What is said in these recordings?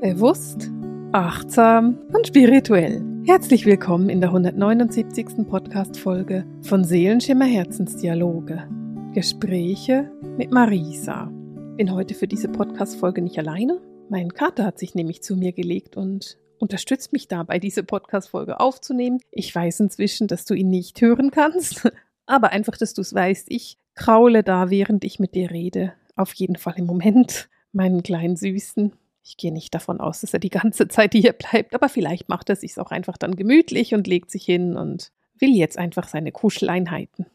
Bewusst, achtsam und spirituell. Herzlich willkommen in der 179. Podcast-Folge von Seelenschimmer Herzensdialoge. Gespräche mit Marisa. Bin heute für diese Podcast-Folge nicht alleine. Mein Kater hat sich nämlich zu mir gelegt und unterstützt mich dabei, diese Podcast-Folge aufzunehmen. Ich weiß inzwischen, dass du ihn nicht hören kannst, aber einfach, dass du es weißt. Ich kraule da, während ich mit dir rede. Auf jeden Fall im Moment meinen kleinen Süßen. Ich gehe nicht davon aus, dass er die ganze Zeit hier bleibt, aber vielleicht macht er sich auch einfach dann gemütlich und legt sich hin und will jetzt einfach seine Kuscheleinheiten.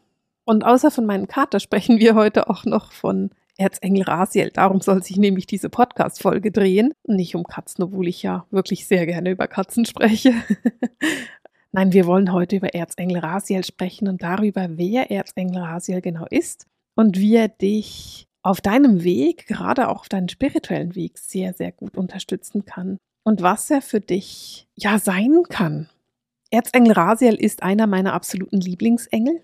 Und außer von meinem Kater sprechen wir heute auch noch von Erzengel Rasiel. Darum soll sich nämlich diese Podcast-Folge drehen. Nicht um Katzen, obwohl ich ja wirklich sehr gerne über Katzen spreche. Nein, wir wollen heute über Erzengel Rasiel sprechen und darüber, wer Erzengel Rasiel genau ist und wie er dich auf deinem Weg, gerade auch auf deinen spirituellen Weg, sehr, sehr gut unterstützen kann und was er für dich ja sein kann. Erzengel Rasiel ist einer meiner absoluten Lieblingsengel.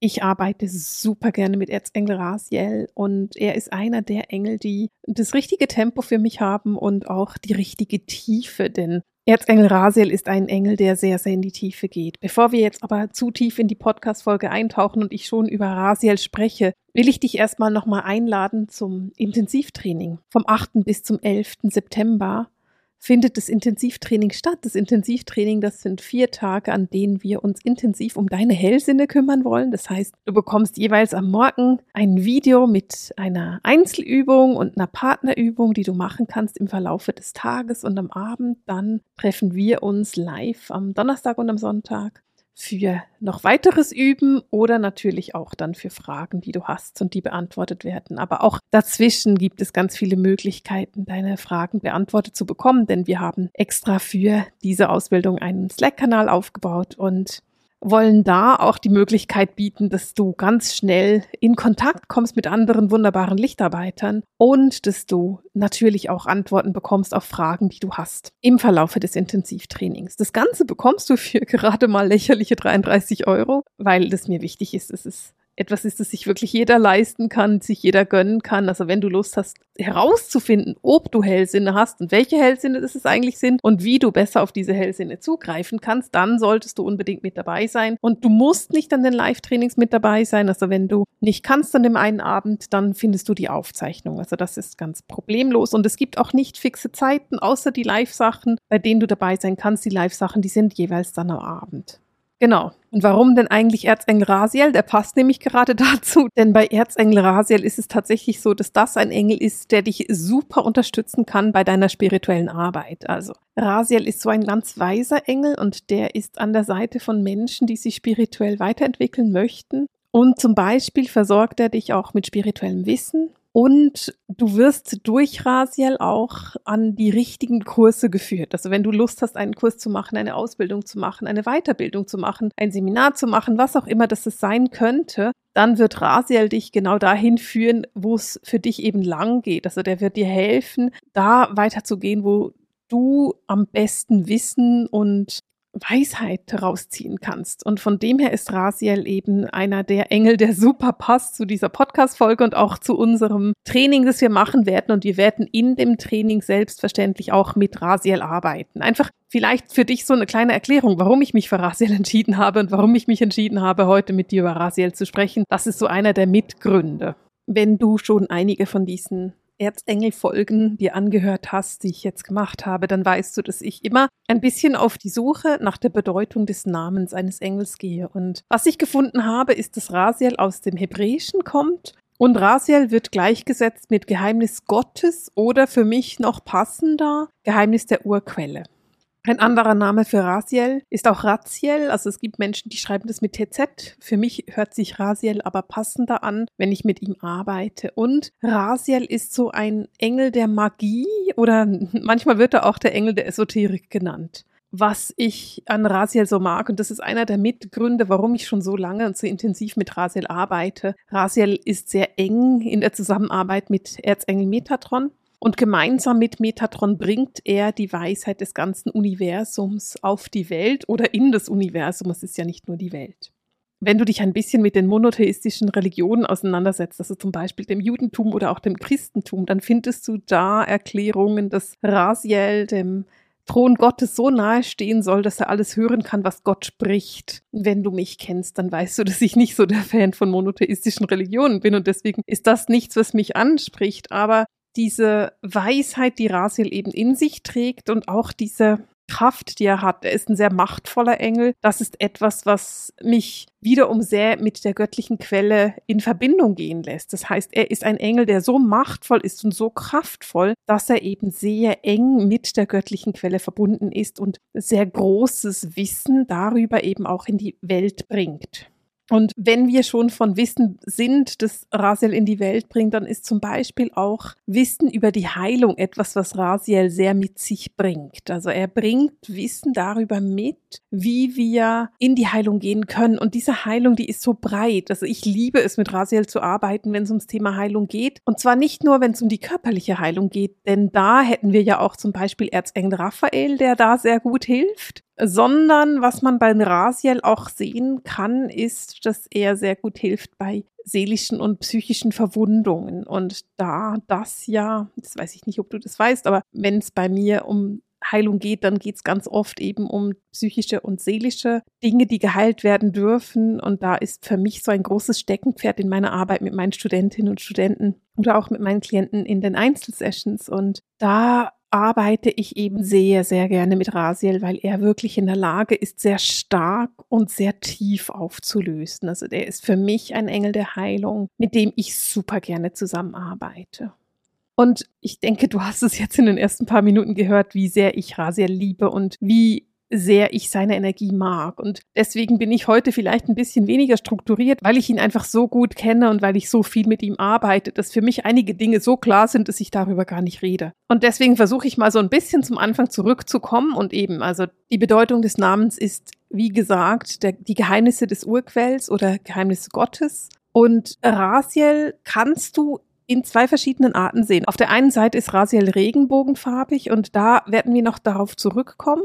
Ich arbeite super gerne mit Erzengel Rasiel und er ist einer der Engel, die das richtige Tempo für mich haben und auch die richtige Tiefe, denn Erzengel Rasiel ist ein Engel, der sehr, sehr in die Tiefe geht. Bevor wir jetzt aber zu tief in die Podcast-Folge eintauchen und ich schon über Rasiel spreche, will ich dich erstmal nochmal einladen zum Intensivtraining. Vom 8. bis zum 11. September findet das Intensivtraining statt. Das Intensivtraining, das sind vier Tage, an denen wir uns intensiv um deine Hellsinne kümmern wollen. Das heißt, du bekommst jeweils am Morgen ein Video mit einer Einzelübung und einer Partnerübung, die du machen kannst im Verlaufe des Tages und am Abend. Dann treffen wir uns live am Donnerstag und am Sonntag für noch weiteres Üben oder natürlich auch dann für Fragen, die du hast und die beantwortet werden. Aber auch dazwischen gibt es ganz viele Möglichkeiten, deine Fragen beantwortet zu bekommen, denn wir haben extra für diese Ausbildung einen Slack-Kanal aufgebaut und wollen da auch die Möglichkeit bieten, dass du ganz schnell in Kontakt kommst mit anderen wunderbaren Lichtarbeitern und dass du natürlich auch Antworten bekommst auf Fragen, die du hast im Verlaufe des Intensivtrainings. Das Ganze bekommst du für gerade mal lächerliche 33 Euro, weil das mir wichtig ist. Es ist etwas ist, das sich wirklich jeder leisten kann, sich jeder gönnen kann. Also wenn du Lust hast, herauszufinden, ob du Hellsinne hast und welche Hellsinne das es eigentlich sind und wie du besser auf diese Hellsinne zugreifen kannst, dann solltest du unbedingt mit dabei sein. Und du musst nicht an den Live-Trainings mit dabei sein. Also wenn du nicht kannst an dem einen Abend, dann findest du die Aufzeichnung. Also das ist ganz problemlos. Und es gibt auch nicht fixe Zeiten, außer die Live-Sachen, bei denen du dabei sein kannst. Die Live-Sachen, die sind jeweils dann am Abend. Genau. Und warum denn eigentlich Erzengel Rasiel? Der passt nämlich gerade dazu, denn bei Erzengel Rasiel ist es tatsächlich so, dass das ein Engel ist, der dich super unterstützen kann bei deiner spirituellen Arbeit. Also Rasiel ist so ein ganz weiser Engel und der ist an der Seite von Menschen, die sich spirituell weiterentwickeln möchten. Und zum Beispiel versorgt er dich auch mit spirituellem Wissen, und du wirst durch Rasiel auch an die richtigen Kurse geführt. Also wenn du Lust hast, einen Kurs zu machen, eine Ausbildung zu machen, eine Weiterbildung zu machen, ein Seminar zu machen, was auch immer das sein könnte, dann wird Rasiel dich genau dahin führen, wo es für dich eben lang geht. Also der wird dir helfen, da weiterzugehen, wo du am besten Wissen und Weisheit rausziehen kannst. Und von dem her ist Rasiel eben einer der Engel, der super passt zu dieser Podcast-Folge und auch zu unserem Training, das wir machen werden. Und wir werden in dem Training selbstverständlich auch mit Rasiel arbeiten. Einfach vielleicht für dich so eine kleine Erklärung, warum ich mich für Rasiel entschieden habe und warum ich mich entschieden habe, heute mit dir über Rasiel zu sprechen. Das ist so einer der Mitgründe. Wenn du schon einige von diesen Erzengel-Folgen dir angehört hast, die ich jetzt gemacht habe, dann weißt du, dass ich immer ein bisschen auf die Suche nach der Bedeutung des Namens eines Engels gehe. Und was ich gefunden habe, ist, dass Rasiel aus dem Hebräischen kommt und Rasiel wird gleichgesetzt mit Geheimnis Gottes oder für mich noch passender Geheimnis der Urquelle. Ein anderer Name für Rasiel ist auch Raziel. Also es gibt Menschen, die schreiben das mit TZ. Für mich hört sich Rasiel aber passender an, wenn ich mit ihm arbeite. Und Rasiel ist so ein Engel der Magie oder manchmal wird er auch der Engel der Esoterik genannt. Was ich an Rasiel so mag, und das ist einer der Mitgründe, warum ich schon so lange und so intensiv mit Rasiel arbeite. Rasiel ist sehr eng in der Zusammenarbeit mit Erzengel Metatron. Und gemeinsam mit Metatron bringt er die Weisheit des ganzen Universums auf die Welt oder in das Universum. Es ist ja nicht nur die Welt. wenn du dich ein bisschen mit den monotheistischen Religionen auseinandersetzt, also zum Beispiel dem Judentum oder auch dem Christentum, dann findest du da Erklärungen, dass Rasiel dem Thron Gottes so nahe stehen soll, dass er alles hören kann, was Gott spricht. Wenn du mich kennst, dann weißt du, dass ich nicht so der Fan von monotheistischen Religionen bin und deswegen ist das nichts, was mich anspricht. Aber diese Weisheit, die Rasiel eben in sich trägt und auch diese Kraft, die er hat. Er ist ein sehr machtvoller Engel. Das ist etwas, was mich wiederum sehr mit der göttlichen Quelle in Verbindung gehen lässt. Das heißt, er ist ein Engel, der so machtvoll ist und so kraftvoll, dass er eben sehr eng mit der göttlichen Quelle verbunden ist und sehr großes Wissen darüber eben auch in die Welt bringt. Und wenn wir schon von Wissen sind, das Rasiel in die Welt bringt, dann ist zum Beispiel auch Wissen über die Heilung etwas, was Rasiel sehr mit sich bringt. Also er bringt Wissen darüber mit, wie wir in die Heilung gehen können. Und diese Heilung, die ist so breit. Also ich liebe es, mit Rasiel zu arbeiten, wenn es ums Thema Heilung geht. Und zwar nicht nur, wenn es um die körperliche Heilung geht, denn da hätten wir ja auch zum Beispiel Erzengel Raphael, der da sehr gut hilft sondern was man bei Rasiel auch sehen kann, ist, dass er sehr gut hilft bei seelischen und psychischen Verwundungen. Und da das ja, das weiß ich nicht, ob du das weißt, aber wenn es bei mir um Heilung geht, dann geht es ganz oft eben um psychische und seelische Dinge, die geheilt werden dürfen. Und da ist für mich so ein großes Steckenpferd in meiner Arbeit mit meinen Studentinnen und Studenten oder auch mit meinen Klienten in den Einzelsessions. Und da arbeite ich eben sehr, sehr gerne mit Rasiel, weil er wirklich in der Lage ist, sehr stark und sehr tief aufzulösen. Also der ist für mich ein Engel der Heilung, mit dem ich super gerne zusammenarbeite. Und ich denke, du hast es jetzt in den ersten paar Minuten gehört, wie sehr ich Rasiel liebe und wie sehr ich seine Energie mag. Und deswegen bin ich heute vielleicht ein bisschen weniger strukturiert, weil ich ihn einfach so gut kenne und weil ich so viel mit ihm arbeite, dass für mich einige Dinge so klar sind, dass ich darüber gar nicht rede. Und deswegen versuche ich mal so ein bisschen zum Anfang zurückzukommen und eben, also die Bedeutung des Namens ist, wie gesagt, der, die Geheimnisse des Urquells oder Geheimnisse Gottes. Und Rasiel kannst du in zwei verschiedenen Arten sehen. Auf der einen Seite ist Rasiel regenbogenfarbig und da werden wir noch darauf zurückkommen.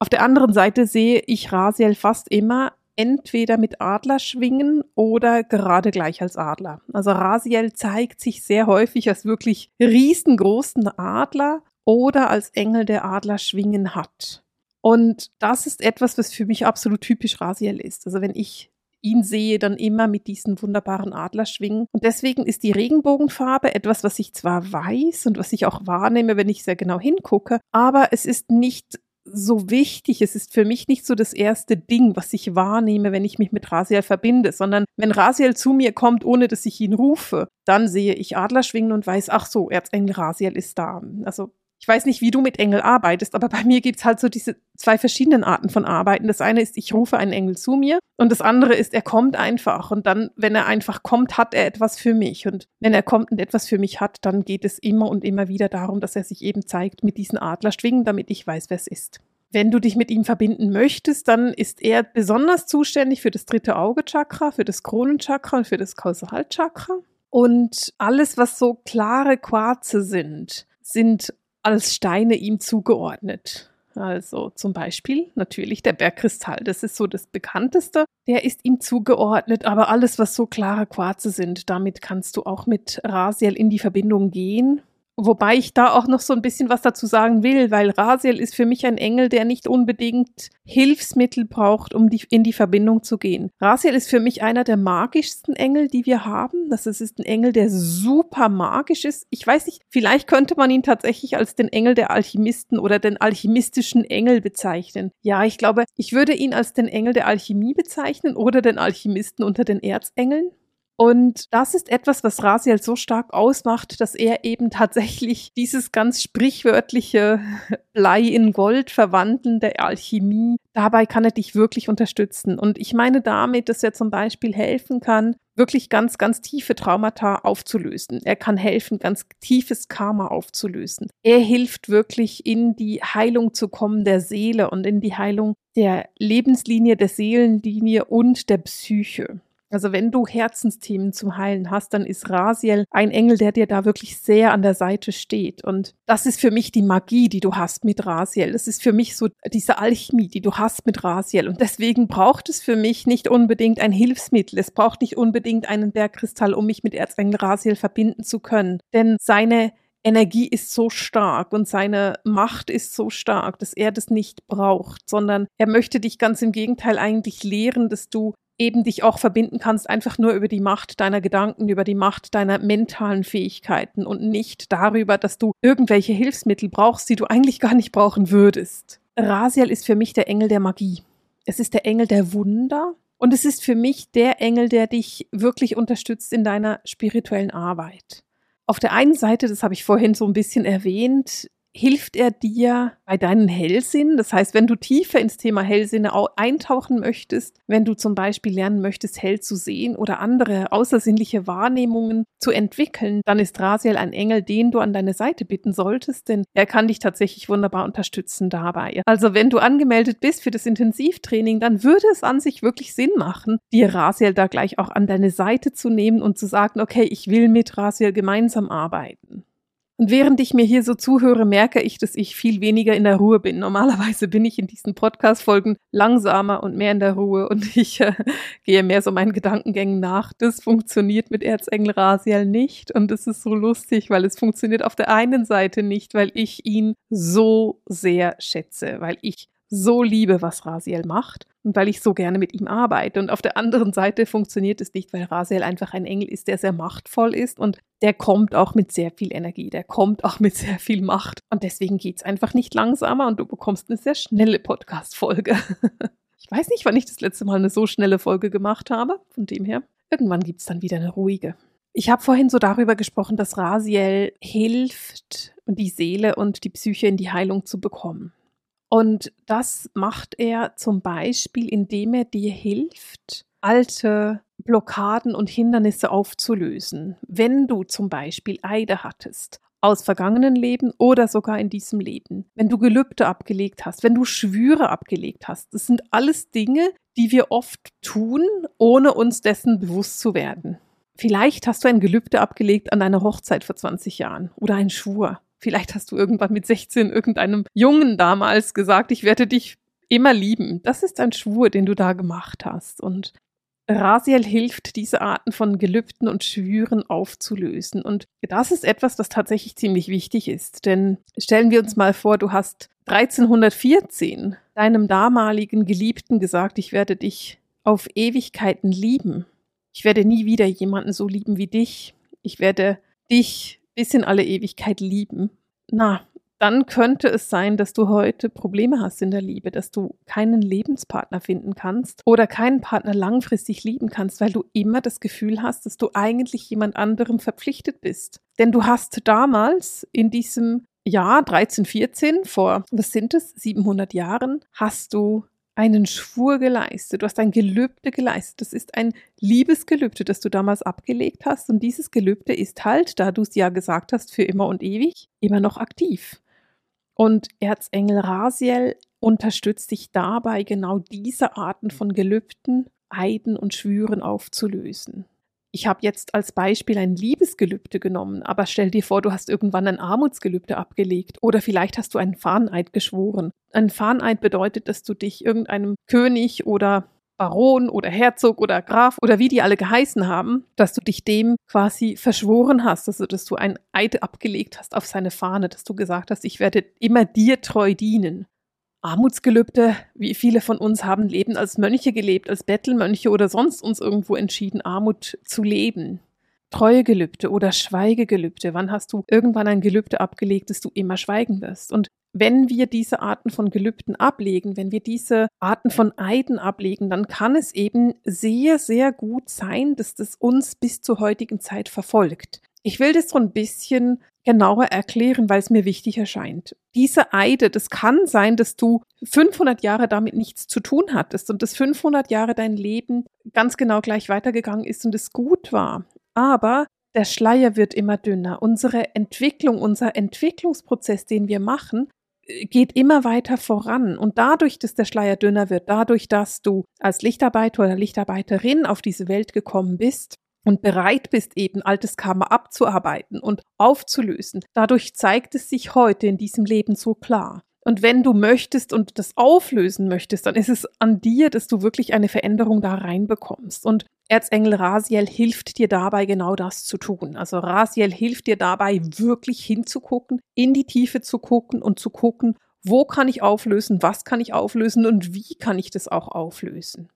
Auf der anderen Seite sehe ich Rasiel fast immer entweder mit Adlerschwingen oder gerade gleich als Adler. Also Rasiel zeigt sich sehr häufig als wirklich riesengroßen Adler oder als Engel, der Adlerschwingen hat. Und das ist etwas, was für mich absolut typisch Rasiel ist. Also wenn ich ihn sehe, dann immer mit diesen wunderbaren Adlerschwingen. Und deswegen ist die Regenbogenfarbe etwas, was ich zwar weiß und was ich auch wahrnehme, wenn ich sehr genau hingucke, aber es ist nicht so wichtig. Es ist für mich nicht so das erste Ding, was ich wahrnehme, wenn ich mich mit Rasiel verbinde, sondern wenn Rasiel zu mir kommt, ohne dass ich ihn rufe, dann sehe ich Adler schwingen und weiß, ach so, Erzengel Rasiel ist da. Also ich weiß nicht, wie du mit Engel arbeitest, aber bei mir gibt's halt so diese zwei verschiedenen Arten von Arbeiten. Das eine ist, ich rufe einen Engel zu mir und das andere ist, er kommt einfach und dann, wenn er einfach kommt, hat er etwas für mich und wenn er kommt und etwas für mich hat, dann geht es immer und immer wieder darum, dass er sich eben zeigt mit diesen Adlerschwingen, damit ich weiß, wer es ist. Wenn du dich mit ihm verbinden möchtest, dann ist er besonders zuständig für das dritte Auge-Chakra, für das Kronenchakra und für das Kausalchakra. Und alles, was so klare Quarze sind, sind als Steine ihm zugeordnet. Also zum Beispiel natürlich der Bergkristall, das ist so das bekannteste. Der ist ihm zugeordnet, aber alles, was so klare Quarze sind, damit kannst du auch mit Rasiel in die Verbindung gehen. Wobei ich da auch noch so ein bisschen was dazu sagen will, weil Rasiel ist für mich ein Engel, der nicht unbedingt Hilfsmittel braucht, um die, in die Verbindung zu gehen. Rasiel ist für mich einer der magischsten Engel, die wir haben. Das ist ein Engel, der super magisch ist. Ich weiß nicht, vielleicht könnte man ihn tatsächlich als den Engel der Alchemisten oder den alchemistischen Engel bezeichnen. Ja, ich glaube, ich würde ihn als den Engel der Alchemie bezeichnen oder den Alchemisten unter den Erzengeln. Und das ist etwas, was Rasiel so stark ausmacht, dass er eben tatsächlich dieses ganz sprichwörtliche Blei in Gold verwandeln der Alchemie, dabei kann er dich wirklich unterstützen. Und ich meine damit, dass er zum Beispiel helfen kann, wirklich ganz, ganz tiefe Traumata aufzulösen. Er kann helfen, ganz tiefes Karma aufzulösen. Er hilft wirklich in die Heilung zu kommen der Seele und in die Heilung der Lebenslinie, der Seelenlinie und der Psyche. Also wenn du Herzensthemen zum Heilen hast, dann ist Rasiel ein Engel, der dir da wirklich sehr an der Seite steht. Und das ist für mich die Magie, die du hast mit Rasiel. Das ist für mich so diese Alchemie, die du hast mit Rasiel. Und deswegen braucht es für mich nicht unbedingt ein Hilfsmittel. Es braucht nicht unbedingt einen Bergkristall, um mich mit Erzengel Rasiel verbinden zu können. Denn seine Energie ist so stark und seine Macht ist so stark, dass er das nicht braucht, sondern er möchte dich ganz im Gegenteil eigentlich lehren, dass du eben dich auch verbinden kannst, einfach nur über die Macht deiner Gedanken, über die Macht deiner mentalen Fähigkeiten und nicht darüber, dass du irgendwelche Hilfsmittel brauchst, die du eigentlich gar nicht brauchen würdest. Rasiel ist für mich der Engel der Magie. Es ist der Engel der Wunder und es ist für mich der Engel, der dich wirklich unterstützt in deiner spirituellen Arbeit. Auf der einen Seite, das habe ich vorhin so ein bisschen erwähnt, hilft er dir bei deinen Hellsinn. Das heißt, wenn du tiefer ins Thema Hellsinne eintauchen möchtest, wenn du zum Beispiel lernen möchtest, hell zu sehen oder andere außersinnliche Wahrnehmungen zu entwickeln, dann ist Rasiel ein Engel, den du an deine Seite bitten solltest, denn er kann dich tatsächlich wunderbar unterstützen dabei. Also wenn du angemeldet bist für das Intensivtraining, dann würde es an sich wirklich Sinn machen, dir Rasiel da gleich auch an deine Seite zu nehmen und zu sagen, okay, ich will mit Rasiel gemeinsam arbeiten. Und während ich mir hier so zuhöre, merke ich, dass ich viel weniger in der Ruhe bin. Normalerweise bin ich in diesen Podcast-Folgen langsamer und mehr in der Ruhe und ich äh, gehe mehr so meinen Gedankengängen nach. Das funktioniert mit Erzengel Rasiel nicht und das ist so lustig, weil es funktioniert auf der einen Seite nicht, weil ich ihn so sehr schätze, weil ich so liebe, was Rasiel macht und weil ich so gerne mit ihm arbeite. Und auf der anderen Seite funktioniert es nicht, weil Rasiel einfach ein Engel ist, der sehr machtvoll ist und der kommt auch mit sehr viel Energie, der kommt auch mit sehr viel Macht. Und deswegen geht es einfach nicht langsamer und du bekommst eine sehr schnelle Podcast-Folge. ich weiß nicht, wann ich das letzte Mal eine so schnelle Folge gemacht habe. Von dem her, irgendwann gibt es dann wieder eine ruhige. Ich habe vorhin so darüber gesprochen, dass Rasiel hilft, die Seele und die Psyche in die Heilung zu bekommen. Und das macht er zum Beispiel, indem er dir hilft, alte Blockaden und Hindernisse aufzulösen. Wenn du zum Beispiel Eide hattest aus vergangenen Leben oder sogar in diesem Leben, wenn du Gelübde abgelegt hast, wenn du Schwüre abgelegt hast, das sind alles Dinge, die wir oft tun, ohne uns dessen bewusst zu werden. Vielleicht hast du ein Gelübde abgelegt an deiner Hochzeit vor 20 Jahren oder ein Schwur Vielleicht hast du irgendwann mit 16 irgendeinem Jungen damals gesagt, ich werde dich immer lieben. Das ist ein Schwur, den du da gemacht hast. Und Rasiel hilft, diese Arten von Gelübden und Schwüren aufzulösen. Und das ist etwas, das tatsächlich ziemlich wichtig ist. Denn stellen wir uns mal vor, du hast 1314 deinem damaligen Geliebten gesagt, ich werde dich auf Ewigkeiten lieben. Ich werde nie wieder jemanden so lieben wie dich. Ich werde dich bis in alle Ewigkeit lieben, na, dann könnte es sein, dass du heute Probleme hast in der Liebe, dass du keinen Lebenspartner finden kannst oder keinen Partner langfristig lieben kannst, weil du immer das Gefühl hast, dass du eigentlich jemand anderem verpflichtet bist. Denn du hast damals in diesem Jahr 1314 vor, was sind es, 700 Jahren, hast du einen Schwur geleistet, du hast ein Gelübde geleistet. Das ist ein Liebesgelübde, das du damals abgelegt hast. Und dieses Gelübde ist halt, da du es ja gesagt hast, für immer und ewig, immer noch aktiv. Und Erzengel Rasiel unterstützt dich dabei, genau diese Arten von Gelübden, Eiden und Schwüren aufzulösen ich habe jetzt als Beispiel ein Liebesgelübde genommen, aber stell dir vor, du hast irgendwann ein Armutsgelübde abgelegt oder vielleicht hast du einen Fahneid geschworen. Ein Fahneid bedeutet, dass du dich irgendeinem König oder Baron oder Herzog oder Graf oder wie die alle geheißen haben, dass du dich dem quasi verschworen hast, also dass du ein Eid abgelegt hast auf seine Fahne, dass du gesagt hast, ich werde immer dir treu dienen. Armutsgelübde, wie viele von uns haben Leben als Mönche gelebt, als Bettelmönche oder sonst uns irgendwo entschieden, Armut zu leben. Treuegelübde oder Schweigegelübde. Wann hast du irgendwann ein Gelübde abgelegt, dass du immer schweigen wirst? Und wenn wir diese Arten von Gelübden ablegen, wenn wir diese Arten von Eiden ablegen, dann kann es eben sehr, sehr gut sein, dass das uns bis zur heutigen Zeit verfolgt. Ich will das so ein bisschen genauer erklären, weil es mir wichtig erscheint. Diese Eide, das kann sein, dass du 500 Jahre damit nichts zu tun hattest und dass 500 Jahre dein Leben ganz genau gleich weitergegangen ist und es gut war. Aber der Schleier wird immer dünner. Unsere Entwicklung, unser Entwicklungsprozess, den wir machen, äh, geht immer weiter voran. Und dadurch, dass der Schleier dünner wird, dadurch, dass du als Lichtarbeiter oder Lichtarbeiterin auf diese Welt gekommen bist, und bereit bist, eben altes Karma abzuarbeiten und aufzulösen, dadurch zeigt es sich heute in diesem Leben so klar. Und wenn du möchtest und das auflösen möchtest, dann ist es an dir, dass du wirklich eine Veränderung da reinbekommst. Und Erzengel Rasiel hilft dir dabei, genau das zu tun. Also Rasiel hilft dir dabei, wirklich hinzugucken, in die Tiefe zu gucken und zu gucken, wo kann ich auflösen, was kann ich auflösen und wie kann ich das auch auflösen.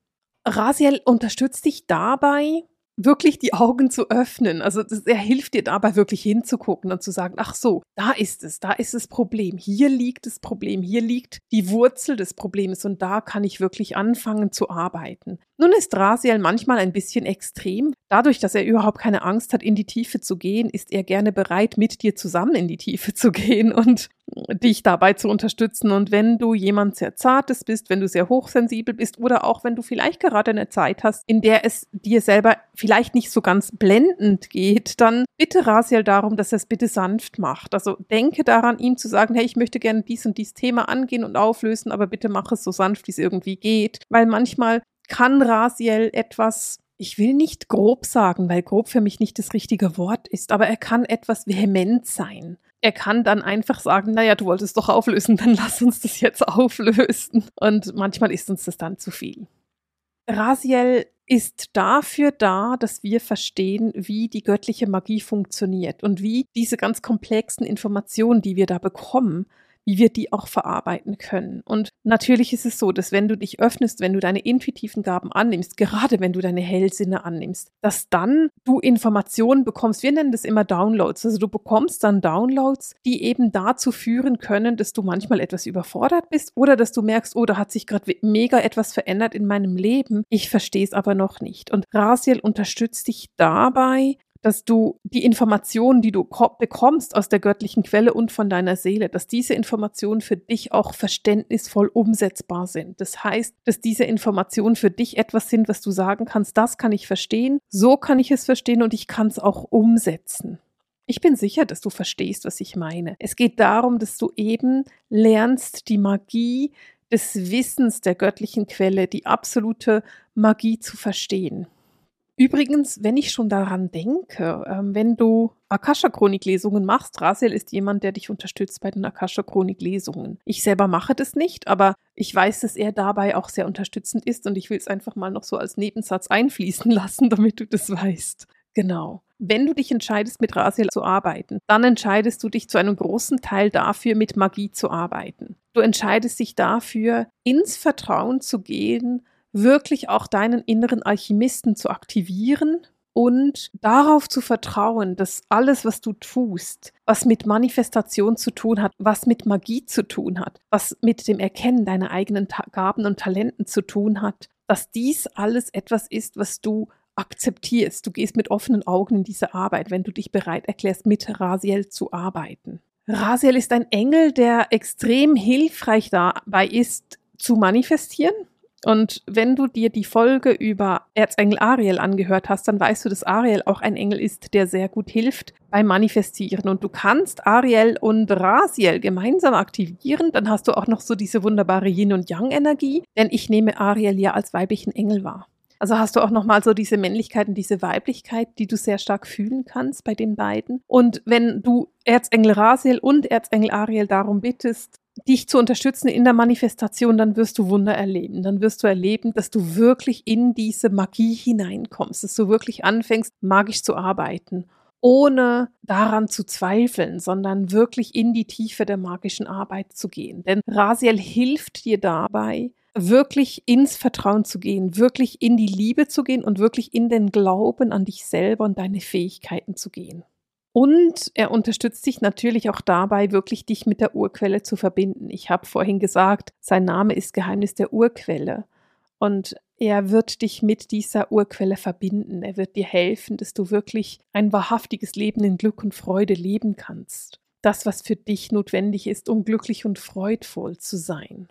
Rasiel unterstützt dich dabei, wirklich die Augen zu öffnen. Also das, er hilft dir dabei wirklich hinzugucken und zu sagen, ach so, da ist es, da ist das Problem, hier liegt das Problem, hier liegt die Wurzel des Problems und da kann ich wirklich anfangen zu arbeiten. Nun ist Rasiel manchmal ein bisschen extrem. Dadurch, dass er überhaupt keine Angst hat, in die Tiefe zu gehen, ist er gerne bereit, mit dir zusammen in die Tiefe zu gehen und dich dabei zu unterstützen. Und wenn du jemand sehr Zartes bist, wenn du sehr hochsensibel bist oder auch wenn du vielleicht gerade eine Zeit hast, in der es dir selber vielleicht nicht so ganz blendend geht, dann bitte Rasiel darum, dass er es bitte sanft macht. Also denke daran, ihm zu sagen, hey, ich möchte gerne dies und dies Thema angehen und auflösen, aber bitte mach es so sanft, wie es irgendwie geht. Weil manchmal kann Rasiel etwas ich will nicht grob sagen, weil grob für mich nicht das richtige Wort ist, aber er kann etwas vehement sein er kann dann einfach sagen, naja, du wolltest doch auflösen, dann lass uns das jetzt auflösen. Und manchmal ist uns das dann zu viel. Rasiel ist dafür da, dass wir verstehen, wie die göttliche Magie funktioniert und wie diese ganz komplexen Informationen, die wir da bekommen, wie wir die auch verarbeiten können. Und natürlich ist es so, dass wenn du dich öffnest, wenn du deine intuitiven Gaben annimmst, gerade wenn du deine Hellsinne annimmst, dass dann du Informationen bekommst. Wir nennen das immer Downloads. Also du bekommst dann Downloads, die eben dazu führen können, dass du manchmal etwas überfordert bist oder dass du merkst, oh, da hat sich gerade mega etwas verändert in meinem Leben. Ich verstehe es aber noch nicht. Und Rasiel unterstützt dich dabei, dass du die Informationen, die du bekommst aus der göttlichen Quelle und von deiner Seele, dass diese Informationen für dich auch verständnisvoll umsetzbar sind. Das heißt, dass diese Informationen für dich etwas sind, was du sagen kannst, das kann ich verstehen, so kann ich es verstehen und ich kann es auch umsetzen. Ich bin sicher, dass du verstehst, was ich meine. Es geht darum, dass du eben lernst, die Magie des Wissens der göttlichen Quelle, die absolute Magie zu verstehen. Übrigens, wenn ich schon daran denke, ähm, wenn du Akasha-Chronik-Lesungen machst, Rasiel ist jemand, der dich unterstützt bei den Akasha-Chronik-Lesungen. Ich selber mache das nicht, aber ich weiß, dass er dabei auch sehr unterstützend ist und ich will es einfach mal noch so als Nebensatz einfließen lassen, damit du das weißt. Genau. Wenn du dich entscheidest, mit Rasiel zu arbeiten, dann entscheidest du dich zu einem großen Teil dafür, mit Magie zu arbeiten. Du entscheidest dich dafür, ins Vertrauen zu gehen, wirklich auch deinen inneren Alchemisten zu aktivieren und darauf zu vertrauen, dass alles, was du tust, was mit Manifestation zu tun hat, was mit Magie zu tun hat, was mit dem Erkennen deiner eigenen Ta Gaben und Talenten zu tun hat, dass dies alles etwas ist, was du akzeptierst. Du gehst mit offenen Augen in diese Arbeit, wenn du dich bereit erklärst, mit Rasiel zu arbeiten. Rasiel ist ein Engel, der extrem hilfreich dabei ist, zu manifestieren, und wenn du dir die Folge über Erzengel Ariel angehört hast, dann weißt du, dass Ariel auch ein Engel ist, der sehr gut hilft beim Manifestieren. Und du kannst Ariel und Rasiel gemeinsam aktivieren. Dann hast du auch noch so diese wunderbare Yin- und Yang-Energie. Denn ich nehme Ariel ja als weiblichen Engel wahr. Also hast du auch nochmal so diese Männlichkeit und diese Weiblichkeit, die du sehr stark fühlen kannst bei den beiden. Und wenn du Erzengel Rasiel und Erzengel Ariel darum bittest, dich zu unterstützen in der Manifestation, dann wirst du Wunder erleben. Dann wirst du erleben, dass du wirklich in diese Magie hineinkommst, dass du wirklich anfängst, magisch zu arbeiten, ohne daran zu zweifeln, sondern wirklich in die Tiefe der magischen Arbeit zu gehen. Denn Rasiel hilft dir dabei, wirklich ins Vertrauen zu gehen, wirklich in die Liebe zu gehen und wirklich in den Glauben an dich selber und deine Fähigkeiten zu gehen. Und er unterstützt dich natürlich auch dabei, wirklich dich mit der Urquelle zu verbinden. Ich habe vorhin gesagt, sein Name ist Geheimnis der Urquelle. Und er wird dich mit dieser Urquelle verbinden. Er wird dir helfen, dass du wirklich ein wahrhaftiges Leben in Glück und Freude leben kannst. Das, was für dich notwendig ist, um glücklich und freudvoll zu sein.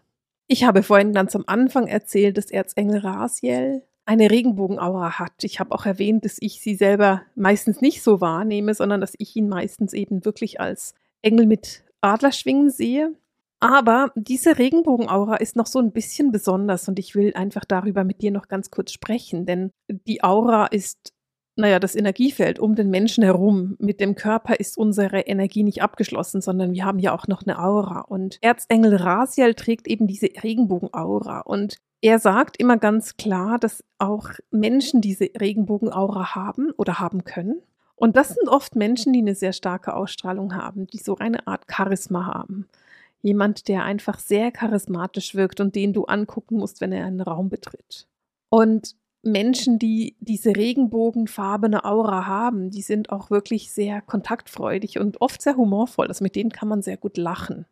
Ich habe vorhin ganz am Anfang erzählt, dass Erzengel Rasiel eine Regenbogenaura hat. Ich habe auch erwähnt, dass ich sie selber meistens nicht so wahrnehme, sondern dass ich ihn meistens eben wirklich als Engel mit Adlerschwingen sehe. Aber diese Regenbogenaura ist noch so ein bisschen besonders und ich will einfach darüber mit dir noch ganz kurz sprechen, denn die Aura ist naja, das Energiefeld um den Menschen herum. Mit dem Körper ist unsere Energie nicht abgeschlossen, sondern wir haben ja auch noch eine Aura. Und Erzengel Rasiel trägt eben diese Regenbogenaura. Und er sagt immer ganz klar, dass auch Menschen diese Regenbogenaura haben oder haben können. Und das sind oft Menschen, die eine sehr starke Ausstrahlung haben, die so eine Art Charisma haben. Jemand, der einfach sehr charismatisch wirkt und den du angucken musst, wenn er einen Raum betritt. Und Menschen, die diese regenbogenfarbene Aura haben, die sind auch wirklich sehr kontaktfreudig und oft sehr humorvoll. Also mit denen kann man sehr gut lachen.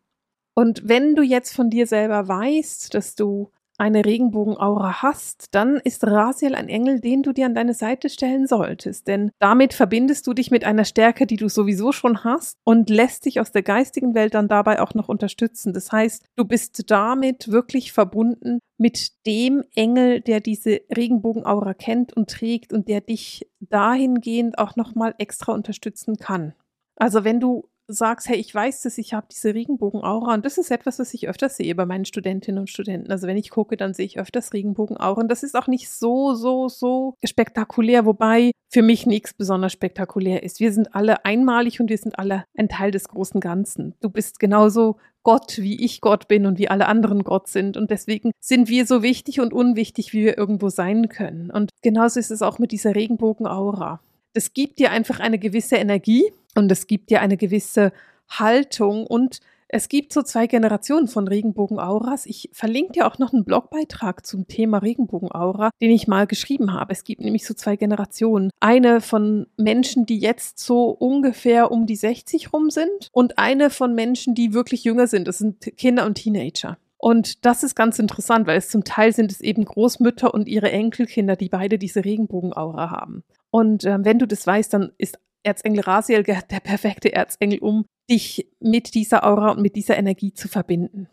Und wenn du jetzt von dir selber weißt, dass du eine Regenbogenaura hast, dann ist Rasiel ein Engel, den du dir an deine Seite stellen solltest. Denn damit verbindest du dich mit einer Stärke, die du sowieso schon hast und lässt dich aus der geistigen Welt dann dabei auch noch unterstützen. Das heißt, du bist damit wirklich verbunden mit dem Engel, der diese Regenbogenaura kennt und trägt und der dich dahingehend auch nochmal extra unterstützen kann. Also wenn du sagst, hey, ich weiß dass ich habe diese Regenbogenaura und das ist etwas, was ich öfters sehe bei meinen Studentinnen und Studenten. Also wenn ich gucke, dann sehe ich öfters Regenbogenaura und das ist auch nicht so, so, so spektakulär, wobei für mich nichts besonders spektakulär ist. Wir sind alle einmalig und wir sind alle ein Teil des großen Ganzen. Du bist genauso Gott, wie ich Gott bin und wie alle anderen Gott sind. Und deswegen sind wir so wichtig und unwichtig, wie wir irgendwo sein können. Und genauso ist es auch mit dieser Regenbogenaura. Das gibt dir einfach eine gewisse Energie und es gibt dir eine gewisse Haltung und es gibt so zwei Generationen von Regenbogenauras. Ich verlinke dir auch noch einen Blogbeitrag zum Thema Regenbogenaura, den ich mal geschrieben habe. Es gibt nämlich so zwei Generationen. Eine von Menschen, die jetzt so ungefähr um die 60 rum sind und eine von Menschen, die wirklich jünger sind. Das sind Kinder und Teenager. Und das ist ganz interessant, weil es zum Teil sind es eben Großmütter und ihre Enkelkinder, die beide diese Regenbogenaura haben. Und äh, wenn du das weißt, dann ist Erzengel Rasiel der perfekte Erzengel, um dich mit dieser Aura und mit dieser Energie zu verbinden.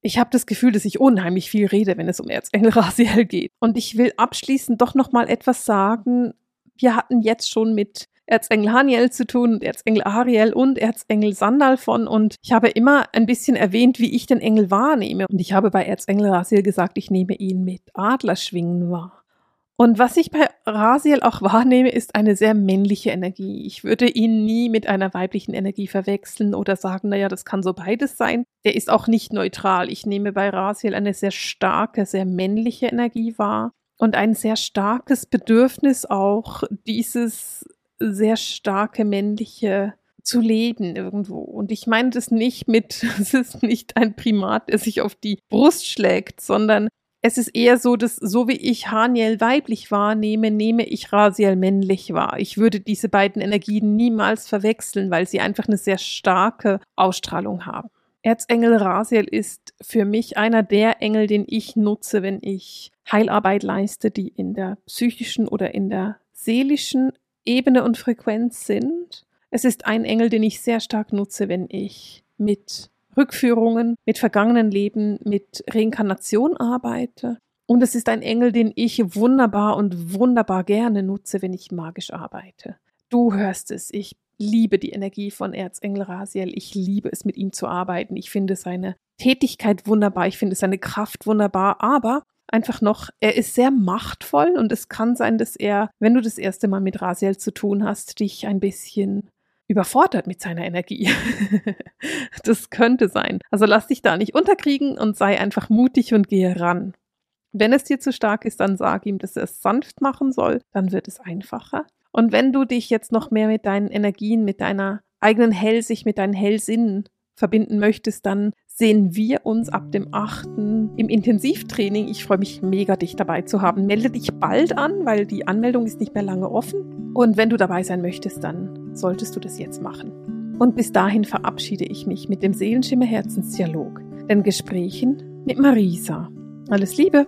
Ich habe das Gefühl, dass ich unheimlich viel rede, wenn es um Erzengel Rasiel geht. Und ich will abschließend doch noch mal etwas sagen. Wir hatten jetzt schon mit Erzengel Haniel zu tun Erzengel Ariel und Erzengel Sandalphon und ich habe immer ein bisschen erwähnt, wie ich den Engel wahrnehme. Und ich habe bei Erzengel Rasiel gesagt, ich nehme ihn mit Adlerschwingen wahr. Und was ich bei Rasiel auch wahrnehme, ist eine sehr männliche Energie. Ich würde ihn nie mit einer weiblichen Energie verwechseln oder sagen, naja, das kann so beides sein. Der ist auch nicht neutral. Ich nehme bei Rasiel eine sehr starke, sehr männliche Energie wahr und ein sehr starkes Bedürfnis auch, dieses sehr starke männliche zu leben irgendwo. Und ich meine das nicht mit, es ist nicht ein Primat, der sich auf die Brust schlägt, sondern es ist eher so, dass so wie ich Haniel weiblich wahrnehme, nehme ich Rasiel männlich wahr. Ich würde diese beiden Energien niemals verwechseln, weil sie einfach eine sehr starke Ausstrahlung haben. Erzengel Rasiel ist für mich einer der Engel, den ich nutze, wenn ich Heilarbeit leiste, die in der psychischen oder in der seelischen Ebene und Frequenz sind. Es ist ein Engel, den ich sehr stark nutze, wenn ich mit Rückführungen, mit vergangenen Leben, mit Reinkarnation arbeite. Und es ist ein Engel, den ich wunderbar und wunderbar gerne nutze, wenn ich magisch arbeite. Du hörst es, ich liebe die Energie von Erzengel Rasiel. Ich liebe es, mit ihm zu arbeiten. Ich finde seine Tätigkeit wunderbar. Ich finde seine Kraft wunderbar. Aber einfach noch, er ist sehr machtvoll und es kann sein, dass er, wenn du das erste Mal mit Rasiel zu tun hast, dich ein bisschen überfordert mit seiner Energie. das könnte sein. Also lass dich da nicht unterkriegen und sei einfach mutig und gehe ran. Wenn es dir zu stark ist, dann sag ihm, dass er es sanft machen soll, dann wird es einfacher. Und wenn du dich jetzt noch mehr mit deinen Energien, mit deiner eigenen Hellsicht, mit deinen Hellsinnen verbinden möchtest, dann sehen wir uns ab dem 8. im Intensivtraining. Ich freue mich mega, dich dabei zu haben. Melde dich bald an, weil die Anmeldung ist nicht mehr lange offen. Und wenn du dabei sein möchtest, dann solltest du das jetzt machen. Und bis dahin verabschiede ich mich mit dem Seelenschimmer Herzensdialog, den Gesprächen mit Marisa. Alles Liebe!